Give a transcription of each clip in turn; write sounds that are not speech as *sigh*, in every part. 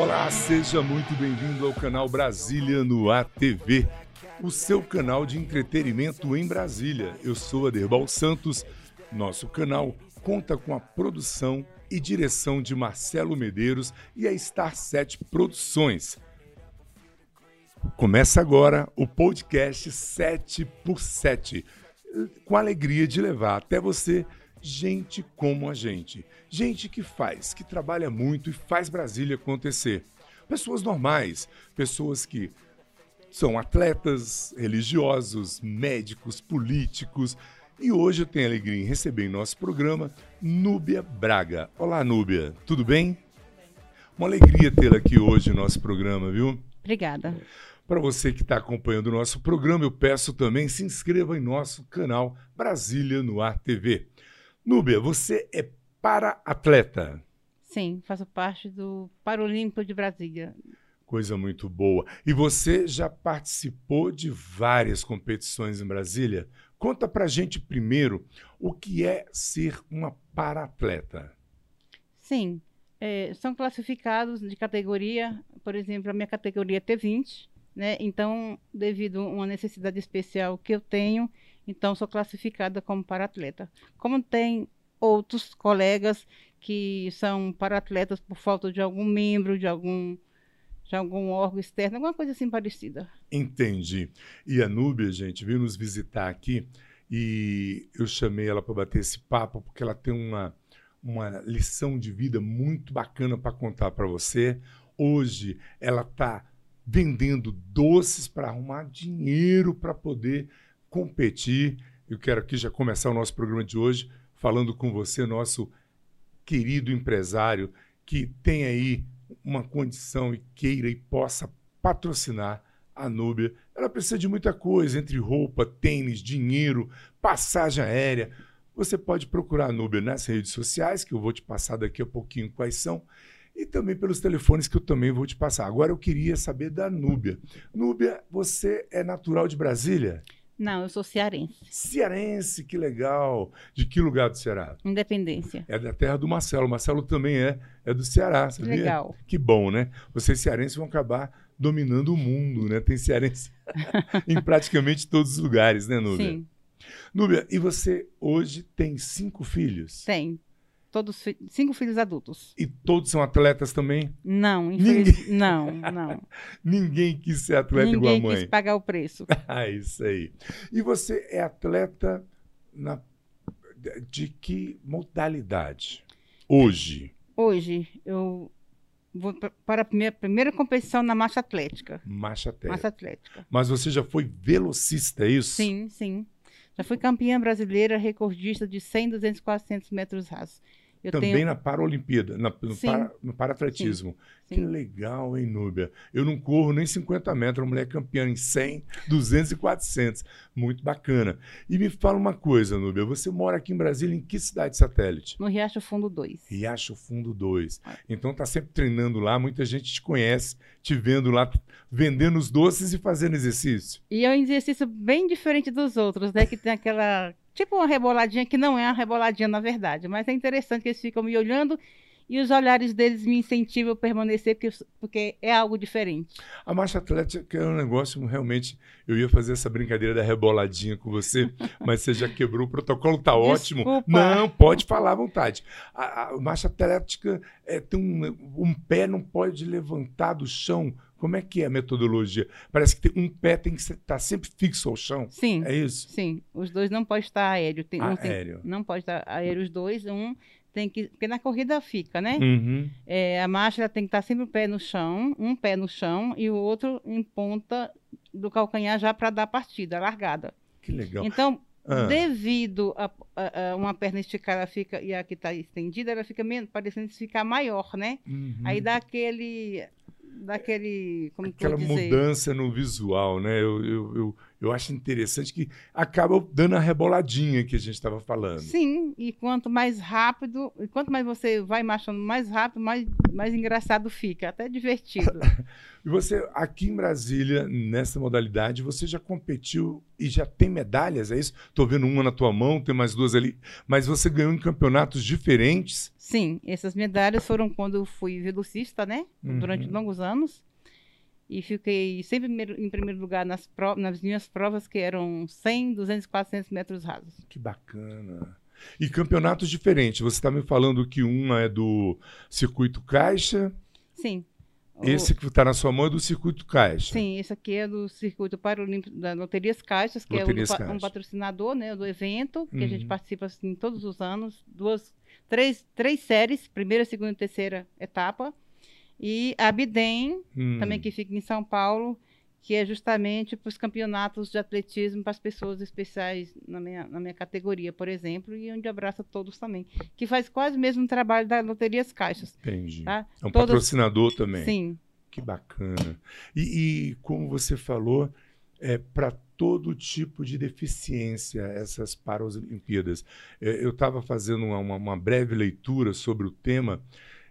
Olá, seja muito bem-vindo ao canal Brasília no ATV, o seu canal de entretenimento em Brasília. Eu sou Aderbal Santos. Nosso canal conta com a produção e direção de Marcelo Medeiros e a Star 7 Produções. Começa agora o podcast 7 por 7 com a alegria de levar até você gente como a gente. Gente que faz, que trabalha muito e faz Brasília acontecer. Pessoas normais, pessoas que são atletas, religiosos, médicos, políticos. E hoje eu tenho a alegria em receber em nosso programa Núbia Braga. Olá, Núbia, tudo bem? Uma alegria tê-la aqui hoje no nosso programa, viu? Obrigada. Para você que está acompanhando o nosso programa, eu peço também se inscreva em nosso canal Brasília no Ar TV. Núbia, você é para-atleta. Sim, faço parte do Paralímpico de Brasília. Coisa muito boa. E você já participou de várias competições em Brasília? Conta pra gente primeiro o que é ser uma para-atleta. Sim, é, são classificados de categoria, por exemplo, a minha categoria é T20, né? Então, devido a uma necessidade especial que eu tenho, então sou classificada como para-atleta. Como tem outros colegas que são para-atletas por falta de algum membro, de algum de algum órgão externo, alguma coisa assim parecida. Entendi. E a Núbia, gente, veio nos visitar aqui e eu chamei ela para bater esse papo porque ela tem uma, uma lição de vida muito bacana para contar para você. Hoje ela está vendendo doces para arrumar dinheiro para poder competir. Eu quero aqui já começar o nosso programa de hoje falando com você, nosso querido empresário, que tem aí uma condição e queira e possa patrocinar a Núbia. Ela precisa de muita coisa, entre roupa, tênis, dinheiro, passagem aérea. Você pode procurar a Núbia nas redes sociais, que eu vou te passar daqui a pouquinho quais são e também pelos telefones que eu também vou te passar. Agora eu queria saber da Núbia. Núbia, você é natural de Brasília? Não, eu sou cearense. Cearense, que legal. De que lugar do Ceará? Independência. É da terra do Marcelo. O Marcelo também é, é do Ceará, sabia? Legal. Que bom, né? Vocês cearenses vão acabar dominando o mundo, né? Tem cearense *laughs* em praticamente todos os lugares, né, Núbia? Sim. Núbia, e você hoje tem cinco filhos? Tem. Todos cinco filhos adultos. E todos são atletas também? Não, infeliz... Ninguém... *laughs* não, não. *laughs* Ninguém quis ser atleta Ninguém igual a mãe. quis pagar o preço. *laughs* ah, isso aí. E você é atleta na... de que modalidade? Hoje. Hoje, eu vou para a minha primeira competição na marcha atlética. Marcha atlética. Marcha atlética. Mas você já foi velocista, é isso? Sim, sim. Já fui campeã brasileira, recordista de 100, 200, 400 metros rasos. Eu Também tenho... na Paralimpíada, na, no, para, no paratletismo. Sim, que legal, hein, Núbia? Eu não corro nem 50 metros, uma mulher campeã em 100, 200 e 400. Muito bacana. E me fala uma coisa, Núbia, você mora aqui em Brasília, em que cidade satélite? No Riacho Fundo 2. Riacho Fundo 2. É. Então tá sempre treinando lá, muita gente te conhece, te vendo lá, vendendo os doces e fazendo exercício. E é um exercício bem diferente dos outros, né? Que tem aquela tipo uma reboladinha que não é uma reboladinha na verdade, mas é interessante que eles ficam me olhando e os olhares deles me incentivam a permanecer porque, porque é algo diferente. A marcha atlética é um negócio realmente. Eu ia fazer essa brincadeira da reboladinha com você, *laughs* mas você já quebrou o protocolo, tá Desculpa. ótimo. Não, pode falar à vontade. A, a marcha atlética é, tem um, um pé não pode levantar do chão como é que é a metodologia? Parece que um pé tem que estar tá sempre fixo ao chão. Sim. É isso? Sim. Os dois não podem estar aéreo. Tem, um aéreo. Tem, não pode estar aéreo os dois. Um tem que. Porque na corrida fica, né? Uhum. É, a marcha tem que estar sempre o pé no chão, um pé no chão e o outro em ponta do calcanhar já para dar partida, a largada. Que legal. Então, ah. devido a, a, a, uma perna esticada fica, e a que está estendida, ela fica menos, parecendo ficar maior, né? Uhum. Aí dá aquele daquele. Como Aquela mudança no visual, né? Eu, eu, eu, eu, acho interessante que acaba dando a reboladinha que a gente estava falando. Sim, e quanto mais rápido, e quanto mais você vai marchando mais rápido, mais, mais engraçado fica, até divertido. *laughs* e você, aqui em Brasília, nessa modalidade, você já competiu e já tem medalhas, é isso? Estou vendo uma na tua mão, tem mais duas ali, mas você ganhou em campeonatos diferentes. Sim, essas medalhas foram quando eu fui velocista, né? Durante Uhum. longos anos. E fiquei sempre em primeiro- lugar nas, pro- nas minhas provas, que eram 100, 200 e 400 metros rasos. Que bacana. E campeonatos diferentes. Você está me falando que uma é do Circuito Caixa, Sim. Esse que está na sua mão é do Circuito Caixa. Sim, esse aqui é do Circuito Paralímpico da Loterias Caixas, que Loterias é do pa- um Caixa. patrocinador né, do evento, que a gente Uhum. participa assim, todos os anos. Duas, três, três séries, primeira, segunda e terceira etapa. E a Bidem, Hum. também que fica em São Paulo, que é justamente para os campeonatos de atletismo para as pessoas especiais na minha, na minha categoria, por exemplo, e onde abraça todos também. Que faz quase o mesmo trabalho da Loterias Caixas, Entendi. tá? É um Todas- patrocinador também. Sim, Que bacana. E, e como você falou, é para todo tipo de deficiência essas Paralimpíadas. É, eu estava fazendo uma, uma- breve leitura sobre o tema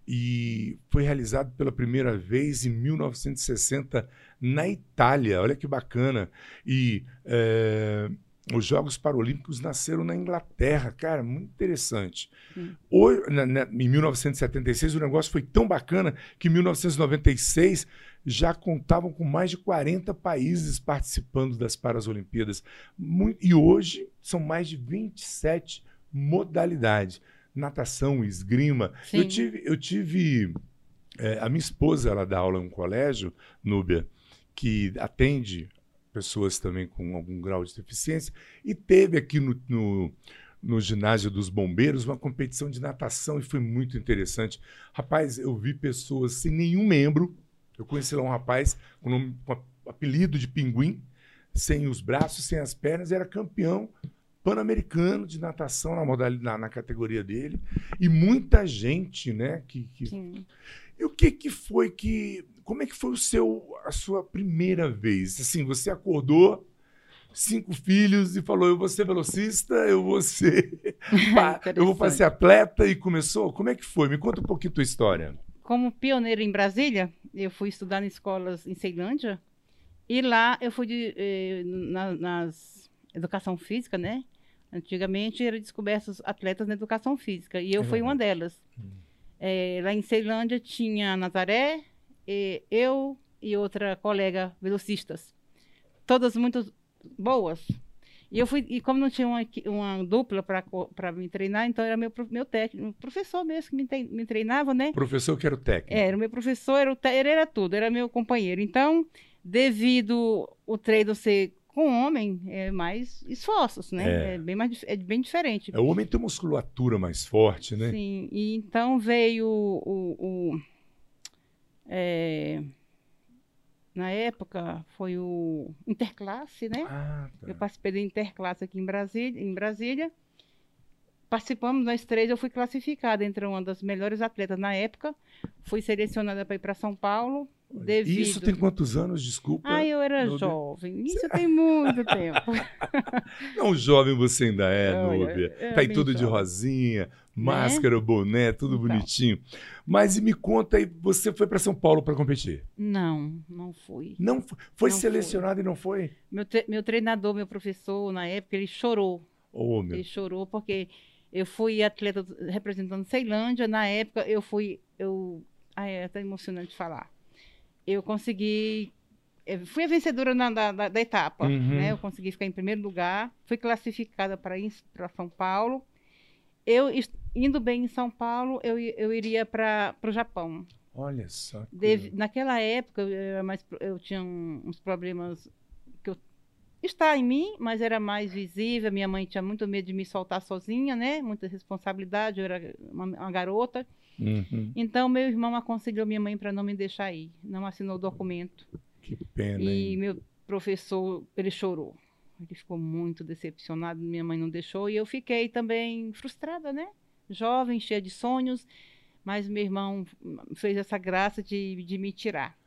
e foi realizado pela primeira vez em 1960 na Itália. Olha que bacana. E é, os Jogos Paralímpicos nasceram na Inglaterra, cara, muito interessante. Hum. Hoje, na- na- em 1976 o negócio foi tão bacana que em 1996 já contavam com mais de 40 países participando das Paralimpíadas. E hoje são mais de 27 modalidades. Natação, esgrima. Eu Sim. tive, eu tive é, a minha esposa, ela dá aula em um colégio, Núbia, que atende pessoas também com algum grau de deficiência, e teve aqui no, no, no ginásio dos bombeiros uma competição de natação e foi muito interessante. Rapaz, eu vi pessoas sem nenhum membro. Eu conheci lá um rapaz com, nome, com apelido de pinguim, sem os braços, sem as pernas, era campeão pan-americano de natação na, modalidade, na, na categoria dele. E muita gente, né, que, que. E o que que foi que. Como é que foi o seu, a sua primeira vez? Assim, você acordou, cinco filhos, e falou: eu vou ser velocista, eu vou ser. *laughs* eu vou ser atleta, e começou? Como é que foi? Me conta um pouquinho a tua história. Como pioneira em Brasília, eu fui estudar em escolas em Ceilândia e lá eu fui de, eh, na, nas educação física, né? Antigamente era descoberto os atletas na educação física e eu É fui uma delas. Eh, lá em Ceilândia tinha Nazaré, eh, eu e outra colega velocistas, todas muito boas. E eu fui e como não tinha uma, uma dupla para me treinar, então era meu meu técnico, professor mesmo que me, me treinava, né? Professor, que era o técnico. Era o meu professor, era, o te- era tudo, era meu companheiro. Então, devido o treino ser com homem, é mais esforços, né? É. É, bem, mais, é bem diferente. É, O homem tem musculatura mais forte, né? Sim, e então veio o. o- é, na época foi o Interclasse, né? Ah, Eu tá. participei do Interclasse aqui em Brasília, em Brasília. Participamos nós três, eu fui classificada entre uma das melhores atletas na época. Fui selecionada para ir para São Paulo. Devido... Isso tem quantos anos, desculpa? Ah, eu era jovem. Isso tem muito tempo. *laughs* Não, jovem você ainda é, Olha, Núbia. é Tá aí tudo de jovem. rosinha, máscara, boné, tudo Então. bonitinho. Mas e me conta aí, você foi para São Paulo para competir? Não, não fui. Não foi, foi Não selecionado e não foi? Meu, meu treinador, meu professor, na época, ele chorou. Oh, meu. Ele chorou porque eu fui atleta do- representando Ceilândia. Na época, eu fui. Eu, ai, é até emocionante falar. Eu consegui. eu fui a vencedora na- da, da- da etapa. Uhum. Né? Eu consegui ficar em primeiro lugar. Fui classificada para São Paulo. Eu, indo bem em São Paulo, eu, eu iria para o Japão. Olha só. Devi- naquela época, eu, mais, eu tinha um- uns problemas que eu, está em mim, mas era mais visível. Minha mãe tinha muito medo de me soltar sozinha, né? Muita responsabilidade, eu era uma, uma garota. Uhum. Então, meu irmão aconselhou minha mãe para não me deixar ir. Não assinou o documento. Que pena, E hein? meu professor, ele chorou. Ele ficou muito decepcionado, minha mãe não deixou. E eu fiquei também frustrada, né? Jovem, cheia de sonhos. Mas meu irmão fez essa graça de, de me tirar.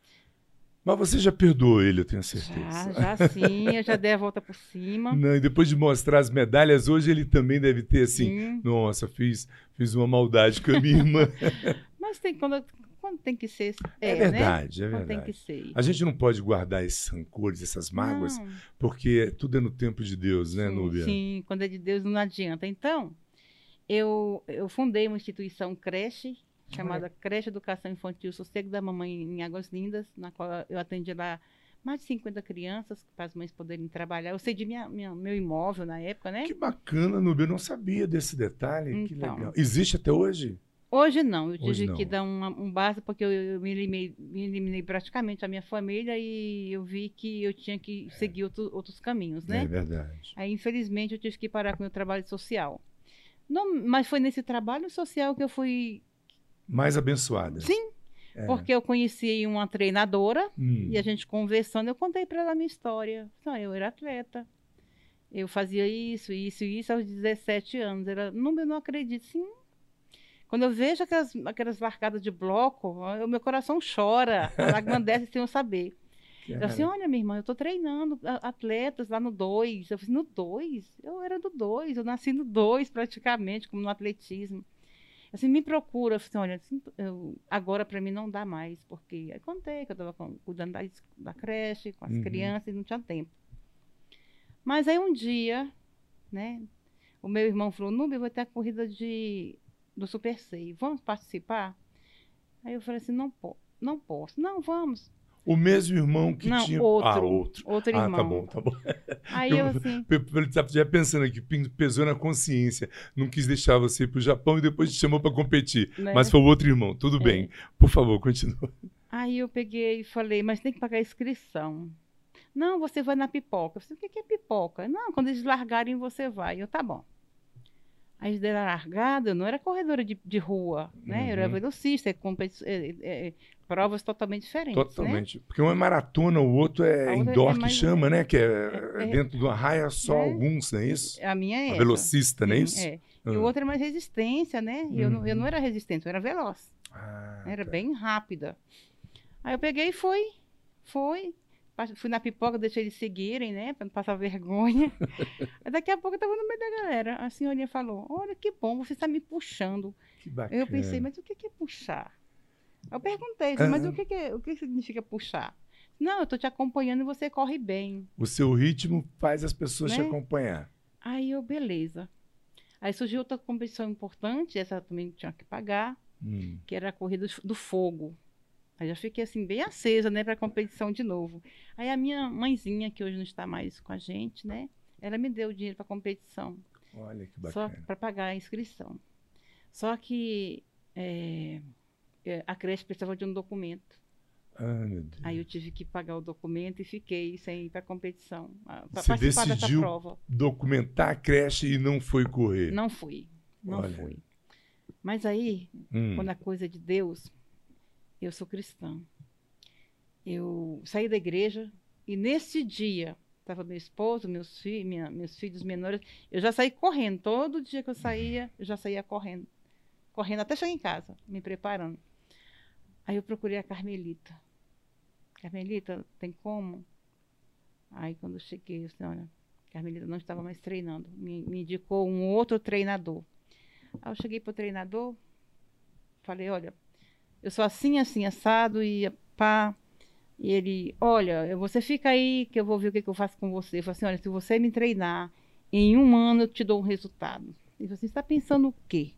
Mas você já perdoou ele, eu tenho certeza. Já, já sim, eu já dei a volta por cima. *laughs* Não, e depois de mostrar as medalhas, hoje ele também deve ter assim. Sim. Nossa, fiz, fiz uma maldade com a minha irmã. *laughs* Mas tem, quando, quando tem que ser. É, É, verdade, né? é Quando verdade. tem que ser. A gente não pode guardar esses rancores, essas mágoas, Não, porque tudo é no tempo de Deus, né, sim, Núbia? Sim, quando é de Deus não adianta. Então, Eu, eu fundei uma instituição creche, chamada Creche Educação Infantil Sossego da Mamãe em Águas Lindas, na qual eu atendi lá mais de 50 crianças para as mães poderem trabalhar. Eu sei de minha, minha, meu imóvel na época, né? Que bacana, Nubia. Eu não sabia desse detalhe. Então. que legal. Existe até hoje? Hoje não, eu tive que dar uma, um base porque eu, eu me, eliminei, me eliminei praticamente da minha família e eu vi que eu tinha que seguir outro- outros caminhos, né? É verdade. Aí, infelizmente, eu tive que parar com o meu trabalho social. Não, mas foi nesse trabalho social que eu fui. Mais abençoada. Sim, É. porque eu conheci uma treinadora Hum. e a gente conversando, eu contei para ela a minha história. Não, eu era atleta. Eu fazia isso, isso e isso aos 17 anos. Ela, não, eu não acredito. Sim. Quando eu vejo aquelas, aquelas largadas de bloco, o meu coração chora. A lágrima *laughs* desce sem eu saber. Eu assim, olha, minha irmã, eu tô treinando atletas lá no 2. Eu falei, no 2? Eu era do 2, eu nasci no 2 praticamente, como no atletismo. Assim, me procura. Assim, olha, assim, eu- agora para mim não dá mais, porque aí contei que eu estava cuidando da, da creche, com as Uhum. crianças, e não tinha tempo. Mas aí um dia, né, o meu irmão falou, Nubia, vai ter a corrida de, do Super Sei, vamos participar? Aí eu falei assim, não, po não posso. Não, vamos. O mesmo irmão que não, tinha. outro, Ah, outro. outro Ah, irmão. tá bom, tá bom. *laughs* Aí Eu- eu assim, Ele já pensando aqui, pesou na consciência. Não quis deixar você ir pro Japão e depois te chamou para competir. né? Mas foi o outro irmão. Tudo É. bem. Por favor, continua. Aí eu peguei e falei, mas tem que pagar a inscrição. Não, você vai na pipoca. Eu falei, o que que é pipoca? Não, quando eles largarem, você vai. Eu, tá bom. Aí eles deram a largada, eu não era corredora de, de rua, né? Eu era Uhum. velocista, é é- é- é provas totalmente diferentes, né? Totalmente. Porque um é maratona, o outro é A outra indoor é que chama, né? Que é, é- dentro de uma raia só é. alguns, não é isso? A minha é A velocista, não é isso? É. E Ah. o outro é mais resistência, né? E eu, não, eu Uhum. não era resistente, eu era veloz. Ah, Era tá. bem rápida. Aí eu peguei e fui. Fui. Fui na pipoca, deixei eles seguirem, né? Pra não passar vergonha. *laughs* Daqui a pouco eu tava no meio da galera. A senhorinha falou: Olha que bom, você está me puxando. Que bacana. Eu pensei, mas o que é puxar? Eu perguntei, mas Ah. o que, é- o que significa puxar? Não, eu tô te acompanhando e você corre bem. O seu ritmo faz as pessoas te Né? acompanhar. Aí eu, beleza. Aí surgiu outra competição importante, essa também tinha que pagar, Hum. que era a corrida do fogo. Aí já fiquei assim, bem acesa, né, para a competição de novo. Aí a minha mãezinha, que hoje não está mais com a gente, né, ela me deu o dinheiro para a competição, Olha que só bacana. para pagar a inscrição. Só que é, a creche precisava de um documento. Ah, meu Deus. Aí eu tive que pagar o documento e fiquei sem ir para a competição, para Você participar dessa decidiu prova. Documentar a creche e não foi correr. Não fui, não Olha. fui. Mas aí, Hum. quando a coisa é de Deus, eu sou cristã. Eu saí da igreja e nesse dia estava meu esposo, meus, minha, meus filhos menores. Eu já saí correndo. Todo dia que eu saía, eu já saía correndo. Correndo até chegar em casa, me preparando. Aí eu procurei a Carmelita. Carmelita, tem como? Aí quando eu cheguei, eu disse, olha, Carmelita não estava mais treinando. Me, me indicou um outro treinador. Aí eu cheguei pro treinador, falei, olha, eu sou assim, assim, assado, e pá. E ele, olha, você fica aí que eu vou ver o que, que eu faço com você. Eu falei assim, olha, se você me treinar, em um ano eu te dou um resultado. Ele falou assim, você está pensando o quê?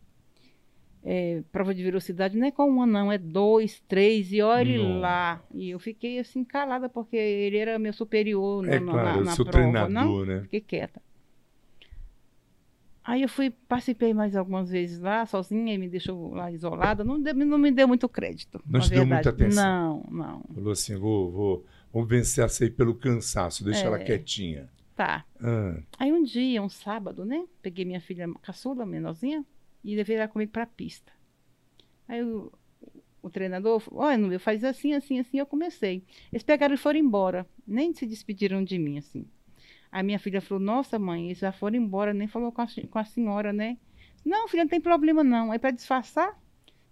É, prova de velocidade não é com uma, não, é dois, três, e olhe Nossa. lá. E eu fiquei assim, calada, porque ele era meu superior É na, claro, na, na seu prova. treinador, Não, né? fiquei quieta. Aí eu fui, participei mais algumas vezes lá, sozinha, e me deixou lá isolada. Não, deu- não me deu muito crédito. Não te deu muita atenção. Não, não. Falou assim, vou, vou, vou vencer essa aí pelo cansaço, deixa É. ela quietinha. Tá. Ah, Aí um dia, um sábado, né? Peguei minha filha caçula, menorzinha, e levei ela comigo pra pista. Aí o, o treinador falou, olha, faz assim, assim, assim, eu comecei. Eles pegaram e foram embora, nem se despediram de mim, assim. A minha filha falou, nossa mãe, eles já foram embora, nem falou com a, com a senhora, né? Não, filha, não tem problema não. Aí para disfarçar,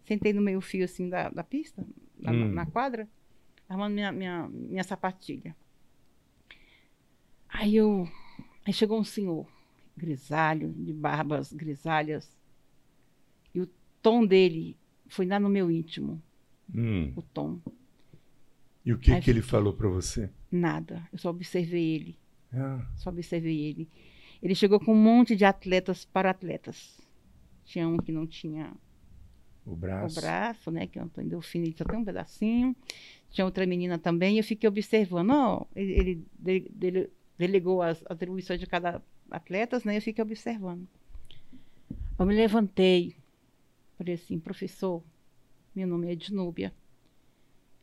sentei no meio fio, assim, da, da pista, na, Hum. na quadra, armando minha, minha, minha sapatilha. Aí eu, aí chegou um senhor, grisalho, de barbas grisalhas, e o tom dele foi lá no meu íntimo, hum. o tom. E o que, Aí que ele falou pra você? Nada, eu só observei ele, Ah, só observei ele. Ele chegou com um monte de atletas para atletas. tinha um que não tinha O braço. o braço, né? Que o Antônio Delfino ele só tem um pedacinho. Tinha outra menina também, e eu fiquei observando. Ó, ele, ele dele- delegou as atribuições de cada atleta, né? Eu fiquei observando. Eu me levantei, falei assim, professor, meu nome é Ednúbia.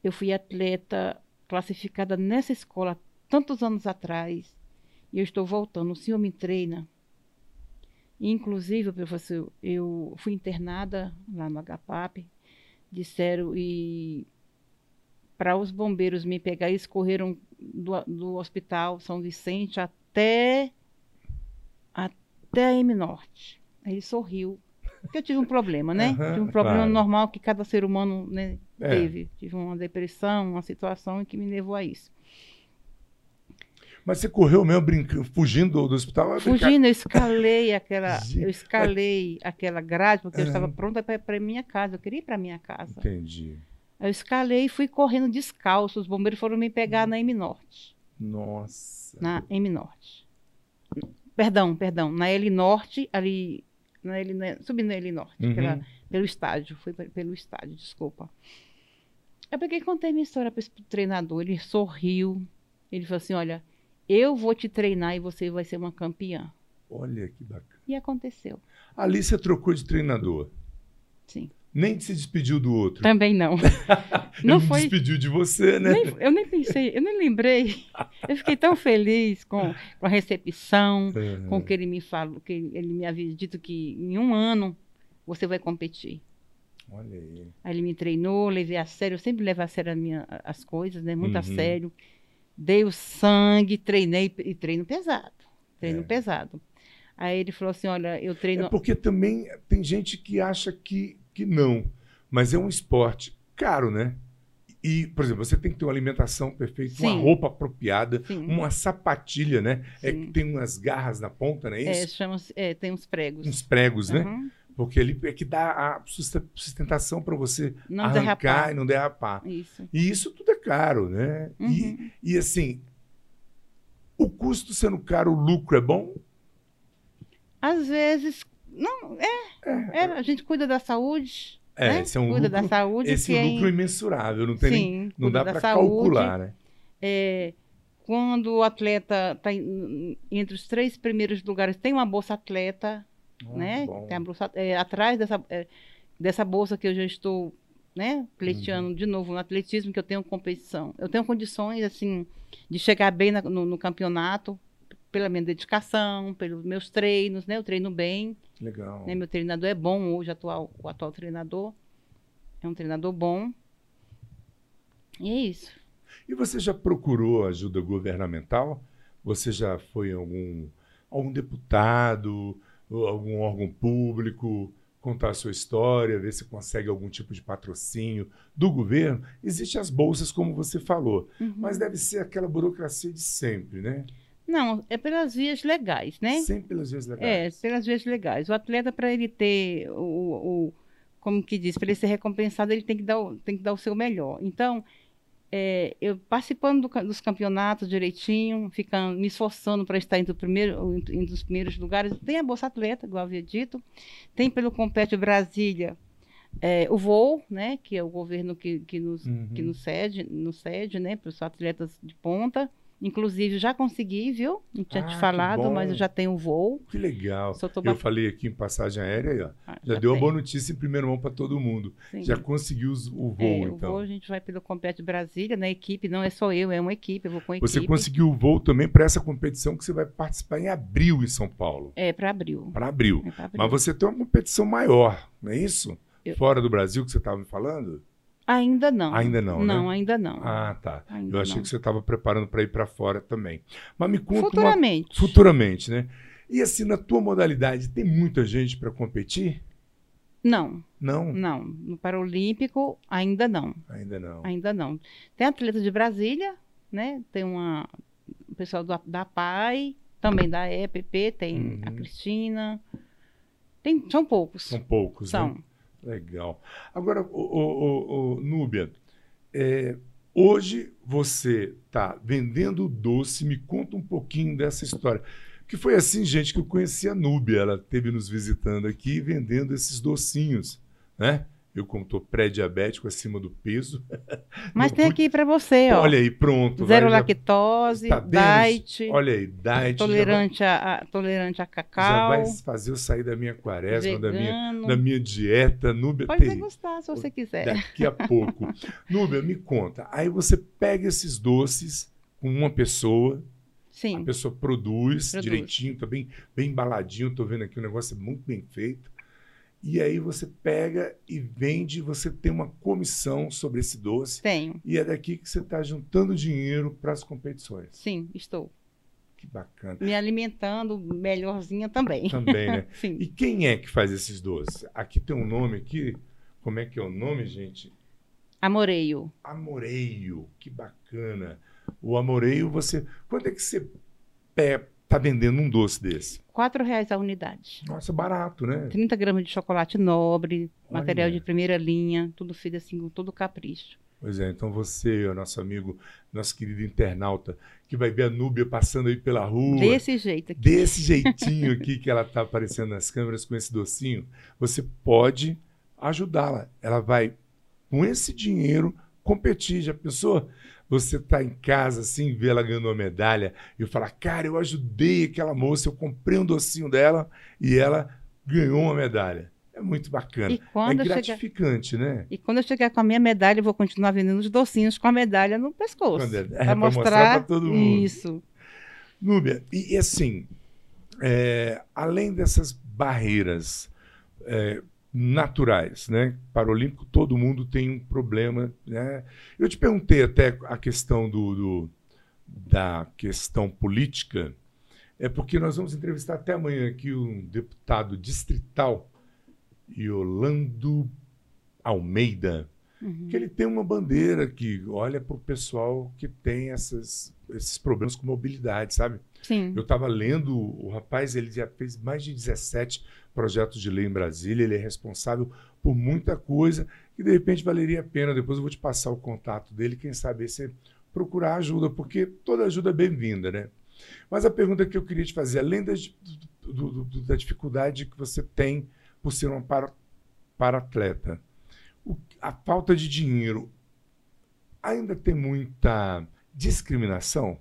Eu fui atleta classificada nessa escola tantos anos atrás, e eu estou voltando. O senhor me treina? Inclusive, professor, eu fui internada lá no HPAP, disseram, e para os bombeiros me pegar, eles correram do, do hospital São Vicente até, até a M Norte. Aí ele sorriu. Porque eu tive um problema, né? Aham, tive um problema claro. normal que cada ser humano né, É. teve. Tive uma depressão, uma situação que me levou a isso. Mas você correu mesmo brincando, fugindo do, do hospital? Fugindo, eu escalei aquela, eu escalei aquela grade, porque eu estava pronta para ir minha casa. Eu queria ir para minha casa. Entendi. Eu escalei e fui correndo descalço. Os bombeiros foram me pegar na M Norte. Nossa. Na M Norte. Perdão, perdão. Na L Norte, ali. Na L, né, subindo na L Norte, Uhum. pela- pelo estádio. Fui pe- pelo estádio, desculpa. Eu peguei e contei minha história para esse treinador. Ele sorriu. Ele falou assim: Olha, eu vou te treinar e você vai ser uma campeã. Olha que bacana. E aconteceu. Ali você trocou de treinador. Sim. Nem se despediu do outro. Também não. *laughs* Ele não foi. despediu de você, né? Nem- eu nem pensei, eu nem lembrei. Eu fiquei tão feliz com, com a recepção, com o que ele me falou, que ele me havia dito que em um ano você vai competir. Olha aí. Aí ele me treinou, levei a sério, eu sempre levo a sério a minha- as coisas, né? Muito a Uhum. sério. Dei o sangue, treinei e treino pesado. Treino É. pesado. Aí ele falou assim: olha, eu treino. É porque também tem gente que acha que, que não, mas é um esporte caro, né? E, por exemplo, você tem que ter uma alimentação perfeita, uma Sim. roupa apropriada, Sim. uma sapatilha, né? É Sim. que tem umas garras na ponta, não é É, isso? chama é, tem uns pregos. Uns pregos, né? Porque ele é que dá a sustentação para você Não arrancar derrapar. e não derrapar. Isso. E isso tudo é caro, né? Uhum. E, e assim, o custo sendo caro, o lucro é bom? Às vezes, não, é, é, a gente cuida da saúde, É, né? esse é um cuida lucro, da saúde, esse é lucro em- imensurável, não tem nem, sim, não cuida dá para calcular, né? É, quando o atleta está entre os três primeiros lugares, tem uma bolsa atleta, né? bom. Tem a bolsa, é, atrás dessa, é, dessa bolsa que eu já estou, né? Pleiteando Uhum. de novo no atletismo, que eu tenho competição. Eu tenho condições, assim, de chegar bem na- no, no campeonato, pela minha dedicação, pelos meus treinos, né? Eu treino bem, Legal. né? Meu treinador é bom hoje, atual, o atual treinador. É um treinador bom. E é isso. E você já procurou ajuda governamental? Você já foi algum, algum deputado, algum órgão público, contar a sua história, ver se consegue algum tipo de patrocínio do governo? Existem as bolsas, como você falou, Uhum. mas deve ser aquela burocracia de sempre, né? Não, é pelas vias legais, né? Sempre pelas É, legais. pelas vias legais. O atleta, para ele ter o, o- como que diz, para ele ser recompensado, ele tem que dar tem que dar o seu melhor. Então, é, eu participando do dos campeonatos direitinho, ficando, me esforçando para estar entre, primeiro, entre, os primeiros lugares. Tem a Bolsa Atleta, igual havia dito. Tem pelo Compete Brasília é, o voo, né, que é o governo que, que, nos, Uhum. que nos cede, nos cede, né, para os atletas de ponta. Inclusive, já consegui, viu? Não tinha Ah, te falado, mas eu já tenho voo. Que legal. Eu bat- falei aqui em passagem aérea, ó, Ah, já, deu a tem. boa notícia em primeira mão para todo mundo. Sim. Já conseguiu o voo, É, o então. voo a gente vai pelo Compete Brasília, na equipe, não é só eu, é uma equipe, eu vou com a Você equipe. conseguiu o voo também para essa competição que você vai participar em abril em São Paulo. É, para abril. Para abril. É abril. Mas você tem uma competição maior, não é isso? Eu- Fora do Brasil que você estava me falando? Ainda não. Ainda não, né? Não, ainda não. Ah, tá. Ainda Eu achei não. que você estava preparando para ir para fora também. Mas me conta uma- Futuramente. futuramente, né? E assim, na tua modalidade, tem muita gente para competir? Não, Não? não. No Paralímpico, ainda não. Ainda não. Ainda não. Tem atleta de Brasília, né? Tem uma. O pessoal da, da PAI, também da EPP, tem a Uhum. Cristina. Tem, são poucos. São poucos, São. né? Legal. Agora, ô, ô, ô, Núbia, é, hoje você está vendendo doce, me conta um pouquinho dessa história. Que foi assim, gente, que eu conheci a Núbia. Ela esteve nos visitando aqui vendendo esses docinhos, né? Eu, como estou pré-diabético, acima do peso. *laughs* Mas tem aqui para você, ó. Olha aí, pronto. Zero vai, lactose, tá diet. Olha aí, diet. Tolerante, vai, a, tolerante a cacau. Já vai fazer eu sair da minha quaresma, da minha, da minha dieta. Núbia, Pode tem, degustar, se você quiser. Daqui a pouco. *laughs* Núbia, me conta. Aí você pega esses doces com uma pessoa, Sim. A pessoa produz, produz. direitinho, tá bem, bem embaladinho. Tô vendo aqui o negócio é muito bem feito. E aí você pega e vende, você tem uma comissão sobre esse doce. Tenho. E é daqui que você está juntando dinheiro para as competições. Sim, estou. Que bacana. Me alimentando melhorzinha também. Também, né? *laughs* Sim. E quem é que faz esses doces? Aqui tem um nome aqui. Como é que é o nome, gente? Amoreio. Amoreio. Que bacana. O amoreio, você. Quanto é que você está vendendo um doce desse? Quatro reais a unidade. Nossa, barato, né? 30 gramas de chocolate nobre, Olha. material de primeira linha, tudo feito assim com todo capricho. Pois é, então você, nosso amigo, nosso querido internauta, que vai ver a Núbia passando aí pela rua. Desse jeito aqui. Desse jeitinho aqui *laughs* que ela está aparecendo nas câmeras com esse docinho, você pode ajudá-la. Ela vai, com esse dinheiro, competir. Já pensou? Você está em casa, assim, vê ela ganhando uma medalha e falar, cara, eu ajudei aquela moça, eu comprei um docinho dela e ela ganhou uma medalha. É muito bacana. é gratificante, chegar... né? E quando eu chegar com a minha medalha, eu vou continuar vendendo os docinhos com a medalha no pescoço. É, é, para mostrar para todo mundo. Isso. Núbia, e, e assim, é, além dessas barreiras, é, naturais, né? Paralímpico, todo mundo tem um problema, né? Eu te perguntei até a questão do, do, da questão política, é porque nós vamos entrevistar até amanhã aqui um deputado distrital, Yolando Almeida, uhum. que ele tem uma bandeira que olha para o pessoal que tem essas, esses problemas com mobilidade, sabe? Sim. Eu estava lendo, o rapaz ele já fez mais de 17 projetos de lei em Brasília, ele é responsável por muita coisa que de repente valeria a pena. Depois eu vou te passar o contato dele, quem sabe você procurar ajuda, porque toda ajuda é bem-vinda, né? Mas a pergunta que eu queria te fazer, além da, do, do, da dificuldade que você tem por ser uma para, para atleta, o, a falta de dinheiro ainda tem muita discriminação?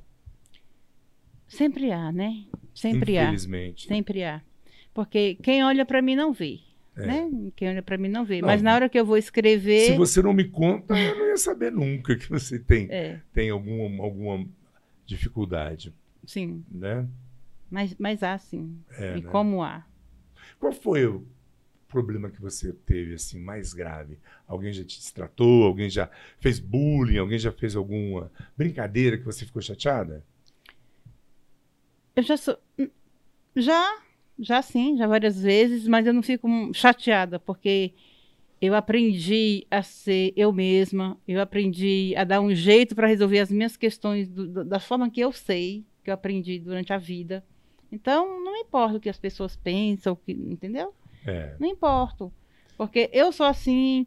Sempre há, né? Sempre há. Infelizmente. Sempre há. Porque quem olha para mim não vê. É. Né? Quem olha para mim não vê. Não, Mas na hora que eu vou escrever. Se você não me conta, eu não ia saber nunca que você tem, é. tem alguma, alguma dificuldade. Sim. Né? Mas, mas há sim. É, e né? como há. Qual foi o problema que você teve assim mais grave? Alguém já te tratou? Alguém já fez bullying? Alguém já fez alguma brincadeira que você ficou chateada? Eu já sou. Já, já sim, já várias vezes, mas eu não fico chateada, porque eu aprendi a ser eu mesma, eu aprendi a dar um jeito para resolver as minhas questões do, do, da forma que eu sei, que eu aprendi durante a vida. Então, não importa o que as pessoas pensam, que, entendeu? É. Não importa. Porque eu sou assim,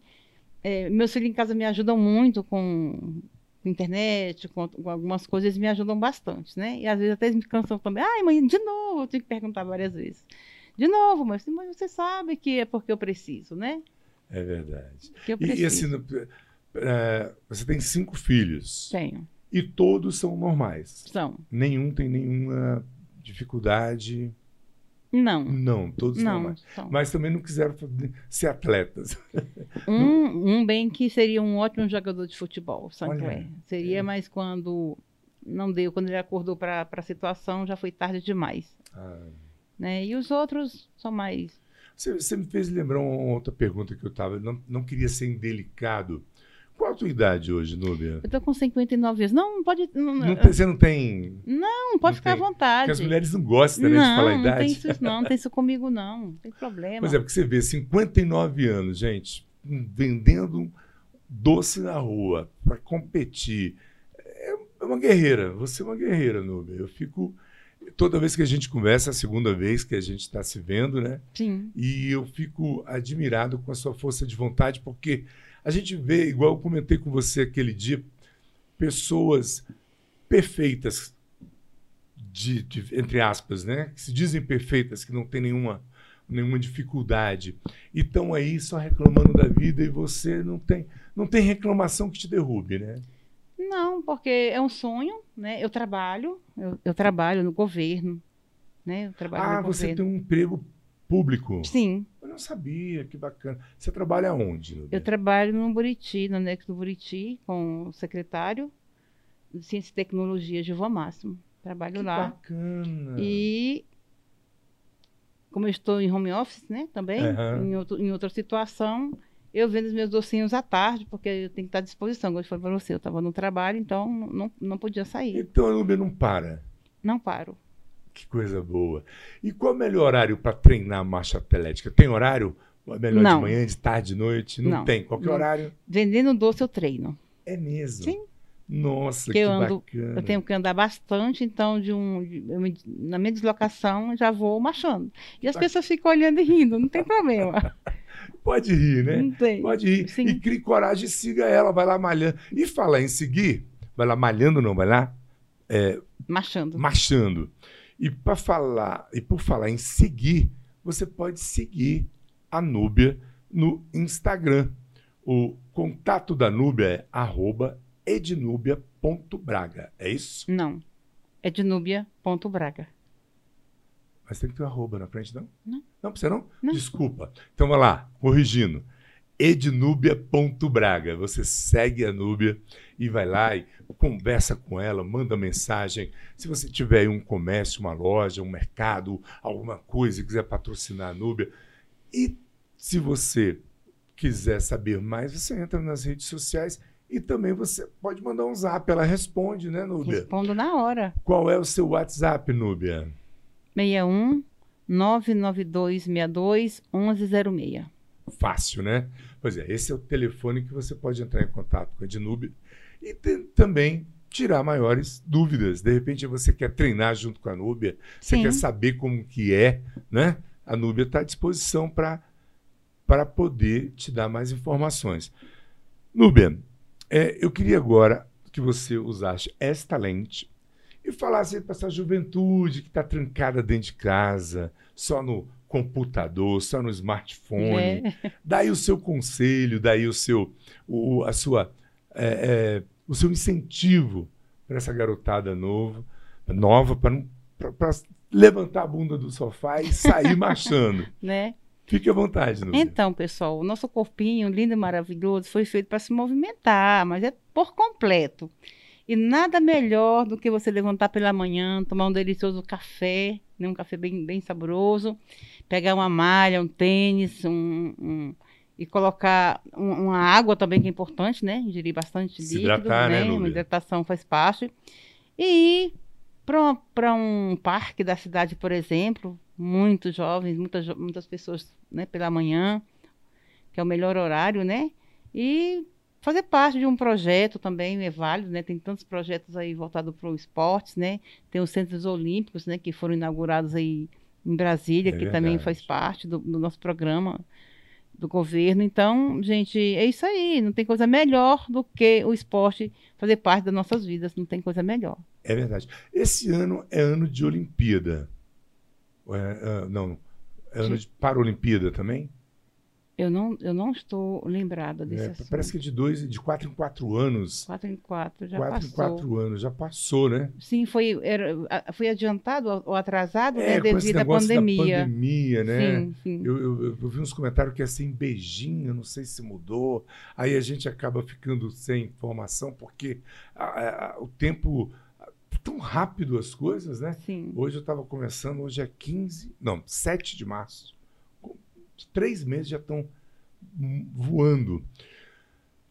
é, meus filhos em casa me ajudam muito com internet, com, com, algumas coisas, me ajudam bastante, né? E às vezes até me cansam também. Ai, mãe, de novo, eu tenho que perguntar várias vezes. De novo, mas, mas você sabe que é porque eu preciso, né? É verdade. Preciso. E, assim, é, você tem cinco filhos. Tenho. E todos são normais. São. Nenhum tem nenhuma dificuldade. Não. Não, todos não, não. Mas também não quiseram ser atletas. *laughs* Um, um bem que seria um ótimo jogador de futebol, Sancler. Seria, é. mas quando não deu, quando ele acordou para a situação, já foi tarde demais. Ah. Né? E os outros são mais. Você, você me fez lembrar uma outra pergunta que eu estava. Não, não queria ser indelicado qual a tua idade hoje, Núbia? Eu tô com 59 anos. Não, pode. Não, não tem, você não tem. Não, pode não ficar tem. à vontade. Porque as mulheres não gostam, né, não, de falar a idade. Não, tem isso, não, não tem isso comigo, não. Não tem problema. Pois é, porque você vê 59 anos, gente, vendendo doce na rua para competir. É uma guerreira. Você é uma guerreira, Núbia. Eu fico. Toda vez que a gente conversa, é a segunda vez que a gente está se vendo, né? Sim. E eu fico admirado com a sua força de vontade, porque a gente vê, igual eu comentei com você aquele dia, pessoas perfeitas de, de, entre aspas, né? Que se dizem perfeitas, que não tem nenhuma, nenhuma dificuldade. E estão aí só reclamando da vida e você não tem, não tem reclamação que te derrube, né? Não, porque é um sonho, né? Eu trabalho, eu, eu trabalho no governo, né? Eu trabalho ah, no você governo. tem um emprego público? Sim. Não sabia, que bacana. Você trabalha onde? Nubia? Eu trabalho no Buriti, no anexo do Buriti, com o secretário de Ciência e Tecnologia, Gilvan Máximo. Trabalho que lá. bacana. E como eu estou em home office, né, também, Aham. em, outro- em outra situação, eu vendo os meus docinhos à tarde, porque eu tenho que estar à disposição. Como eu falei para você, eu estava no trabalho, então não, não podia sair. Então a Nubia não para. Não paro. Que coisa boa. E qual é o melhor horário para treinar marcha atlética? Tem horário? É melhor Não. de manhã, de tarde, de noite? Não, Não. tem. Qualquer Não. horário? Vendendo doce eu treino. É mesmo. Sim. Nossa, Que que eu ando- bacana. Eu tenho que andar bastante, então de um, de- eu na minha deslocação já vou marchando. E as Tá. pessoas ficam olhando e rindo, não tem problema. *laughs* Pode rir, né? Não tem. Pode rir. Sim. E crie coragem e siga ela, vai lá malhando. E falar em seguir, vai lá malhando, não, vai lá Marchando. marchando. E para falar, e por falar em seguir, você pode seguir a Núbia no Instagram. O contato da Núbia é arroba ednubia.braga. É isso? Não. É de Núbia.braga. Mas tem que ter um arroba na frente, não? Não. Não precisa não? Não. Desculpa. Então vai lá, corrigindo. ednubia.braga. Você segue a Núbia e vai lá e conversa com ela, manda mensagem. Se você tiver um comércio, uma loja, um mercado, alguma coisa e quiser patrocinar a Núbia. E se você quiser saber mais, você entra nas redes sociais e também você pode mandar um zap. Ela responde, né, Núbia? Respondo na hora. Qual é o seu WhatsApp, Núbia? 61 99262 1106. Fácil, né? Pois é, esse é o telefone que você pode entrar em contato com a Ednube e também tirar maiores dúvidas. De repente você quer treinar junto com a Núbia, você Sim. quer saber como que é, né? A Núbia está à disposição para para poder te dar mais informações. Núbia, é, eu queria agora que você usasse esta lente e falasse para essa juventude que está trancada dentro de casa, só no computador, só no smartphone. É. Daí o seu conselho, daí o seu, o, a sua, é, é, o seu incentivo para essa garotada novo, nova, para levantar a bunda do sofá e sair *laughs* marchando. Né? Fique à vontade. Então, pessoal, o nosso corpinho lindo e maravilhoso foi feito para se movimentar, mas é por completo. E nada melhor do que você levantar pela manhã, tomar um delicioso café, né, um café bem, bem saboroso, pegar uma malha, um tênis, um, um- e colocar um- uma água também, que é importante, né? Ingerir bastante Se líquido, hidratar, né, né? Uma hidratação faz parte. E ir para um parque da cidade, por exemplo, muitos jovens, muitas, muitas pessoas né, pela manhã, que é o melhor horário, né? E fazer parte de um projeto também é válido, né? Tem tantos projetos aí voltados para o esportes, né? Tem os Centros Olímpicos, né? Que foram inaugurados aí em Brasília, É que também verdade. faz parte do, do nosso programa do governo. Então, gente, é isso aí. Não tem coisa melhor do que o esporte fazer parte das nossas vidas. Não tem coisa melhor. É verdade. Esse ano é ano de Olimpíada. É, ah, não, é ano de Paralimpíada também? Eu não, eu não estou lembrada desse É, assunto. parece que é de dois, de quatro em quatro anos. Quatro em quatro, já quatro passou. em quatro anos, já passou, né? Sim, foi, era, foi adiantado ou atrasado né, com esse devido à negócio da pandemia. pandemia, né? Sim, sim. Eu, eu- eu vi uns comentários que ia ser em Beijing, eu não sei se mudou. Aí a gente acaba ficando sem informação, porque a- a- o tempo. Tão rápido as coisas, né? sim. Hoje eu estava começando, hoje é 15, não, 7 de março. Três meses já estão voando.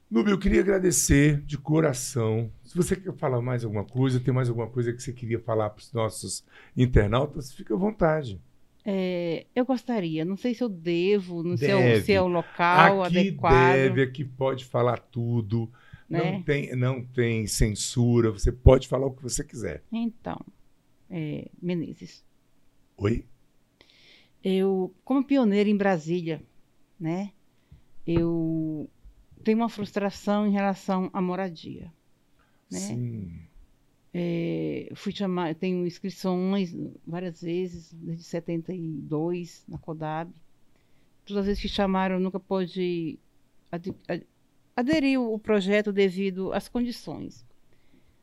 Nubio, eu queria agradecer de coração. Se você quer falar mais alguma coisa, tem mais alguma coisa que você queria falar para os nossos internautas, fica à vontade. É, eu gostaria, não sei se eu devo, não sei se é o- Deve. é local aqui adequado. deve, aqui pode falar tudo. Não, Né? tem, não tem censura, você pode falar o que você quiser. Então, é, Menezes, Oi? Eu, como pioneira em Brasília, né, eu tenho uma frustração em relação à moradia. Né? Sim. É, fui chamar, tenho inscrições várias vezes, desde 72, na CODAB. Todas as vezes que chamaram, eu nunca pude ad, ad, aderir o projeto devido às condições.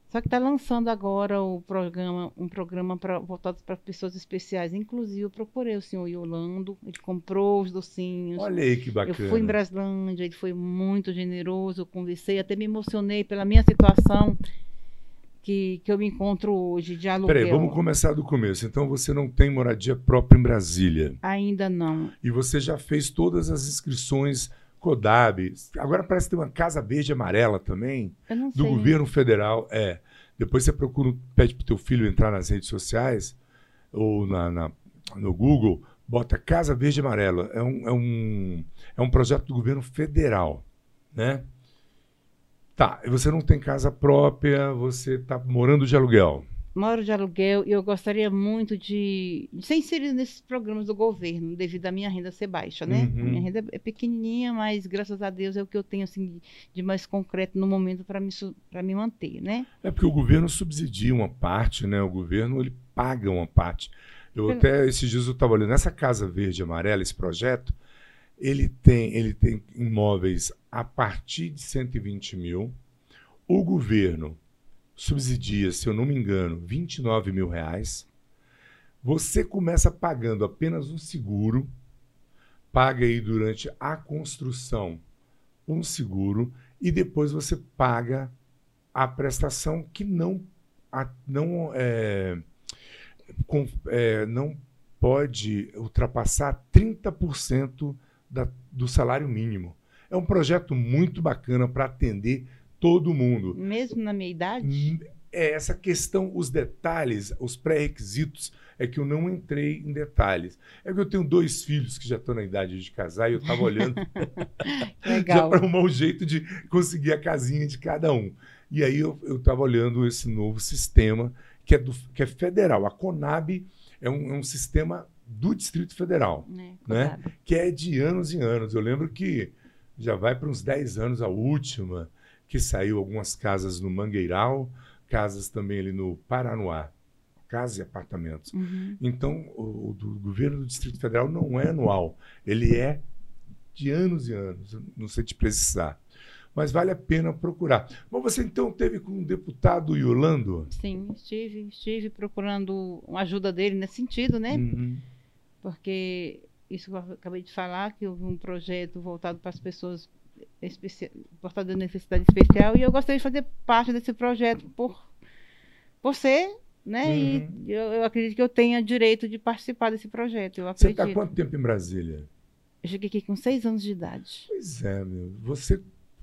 Só que está lançando agora o programa, um programa pra, voltado para pessoas especiais. Inclusive, eu procurei o senhor Yolando, ele comprou os docinhos. Olha aí que bacana. Eu fui em Braslândia, ele foi muito generoso, eu conversei, até me emocionei pela minha situação que, que eu me encontro hoje de aluguel. Peraí, vamos começar do começo. Então, você não tem moradia própria em Brasília? Ainda não. E você já fez todas as inscrições Codab. Agora parece que tem uma Casa Verde e Amarela também. do governo federal. É. Depois você procura, pede para o teu filho entrar nas redes sociais ou na, na, no Google, bota Casa Verde e Amarela. É um, é, um, é um projeto do governo federal. Né? Tá, e você não tem casa própria, você está morando de aluguel moro de aluguel e eu gostaria muito de, de ser inserido nesses programas do governo, devido à minha renda ser baixa, né? Uhum. A minha renda é pequenininha, mas graças a Deus é o que eu tenho assim de mais concreto no momento para me para me manter, né? É porque o governo subsidia uma parte, né? O governo ele paga uma parte. Eu Pelo... até esses dias eu estava olhando nessa casa verde e amarela, esse projeto, ele tem ele tem imóveis a partir de 120 mil. O governo subsidia, se eu não me engano, 29 mil reais. Você começa pagando apenas um seguro, paga aí durante a construção um seguro e depois você paga a prestação que não, a, não, é, com, é, não pode ultrapassar 30% da, do salário mínimo. É um projeto muito bacana para atender todo mundo. Mesmo na minha idade? É essa questão, os detalhes, os pré-requisitos, é que eu não entrei em detalhes. É que eu tenho dois filhos que já estão na idade de casar e eu estava olhando *laughs* *laughs* já para arrumar um jeito de conseguir a casinha de cada um. E aí eu estava olhando esse novo sistema que é, do, que é federal. A Conab é um, é um sistema do Distrito Federal, é, né? que é de anos e anos. Eu lembro que já vai para uns 10 anos a última que saiu algumas casas no Mangueiral, casas também ali no Paranoá, casas e apartamentos. Uhum. Então, o, o, do governo do Distrito Federal não é anual, ele é de anos e anos, não sei te precisar. Mas vale a pena procurar. Mas você então teve com o deputado Yolando? Sim, estive, estive procurando uma ajuda dele nesse sentido, né? Uhum. Porque isso que eu acabei de falar, que houve um projeto voltado para as pessoas portador de necessidade especial e eu gostaria de fazer parte desse projeto por, por ser, né? Uhum. E eu, eu, acredito que eu tenha direito de participar desse projeto. Você está quanto tempo em Brasília? Eu cheguei aqui com seis anos de idade. Pois é, meu. Você,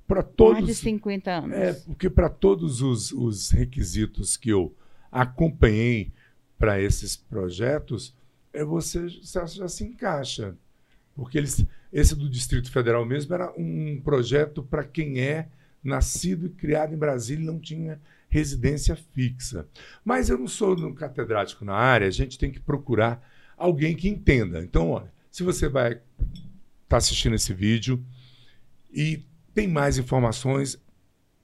para todos. Mais de 50 anos. É, porque para todos os, os requisitos que eu acompanhei para esses projetos, é você já, já se encaixa. Porque eles, esse do Distrito Federal mesmo era um projeto para quem é nascido e criado em Brasília e não tinha residência fixa. Mas eu não sou um catedrático na área, a gente tem que procurar alguém que entenda. Então, olha, se você vai estar tá assistindo esse vídeo e tem mais informações,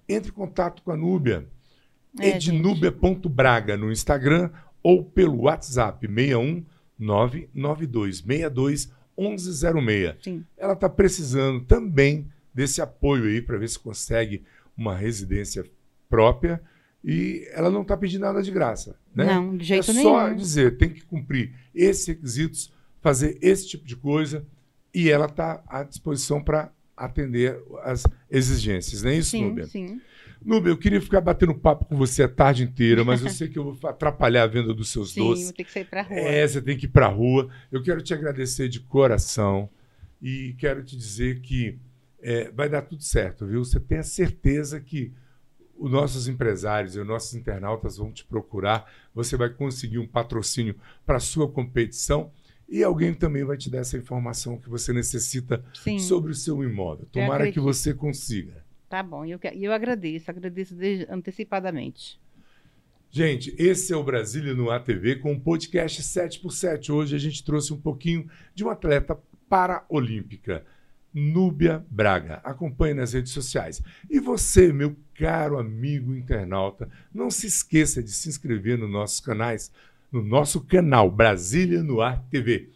entre em contato com a Núbia. É, ednubia.braga no Instagram ou pelo WhatsApp 61 99262 1106. Sim. Ela está precisando também desse apoio aí para ver se consegue uma residência própria e ela não está pedindo nada de graça. Né? Não, de jeito é nenhum. É só dizer, tem que cumprir esses requisitos, fazer esse tipo de coisa e ela está à disposição para atender as exigências, não é isso, sim, Núbia? Sim, Nubia, eu queria ficar batendo papo com você a tarde inteira, mas eu *laughs* sei que eu vou atrapalhar a venda dos seus Sim, doces. Sim, ter que sair para rua. É, você tem que ir para rua. Eu quero te agradecer de coração e quero te dizer que é, vai dar tudo certo, viu? Você tenha certeza que os nossos empresários e os nossos internautas vão te procurar. Você vai conseguir um patrocínio para a sua competição e alguém também vai te dar essa informação que você necessita Sim. sobre o seu imóvel. Tomara que você consiga. Tá bom, eu, eu agradeço, agradeço antecipadamente. Gente, esse é o Brasília no ATV com o podcast 7x7. Hoje a gente trouxe um pouquinho de uma atleta paraolímpica, Núbia Braga. Acompanhe nas redes sociais. E você, meu caro amigo internauta, não se esqueça de se inscrever nos nossos canais, no nosso canal Brasília no Ar TV.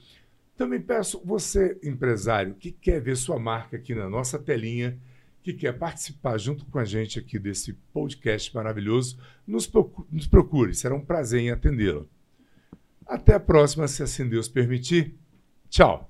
Também peço você, empresário, que quer ver sua marca aqui na nossa telinha, que quer participar junto com a gente aqui desse podcast maravilhoso, nos procure, será um prazer em atendê-lo. Até a próxima, se assim Deus permitir. Tchau!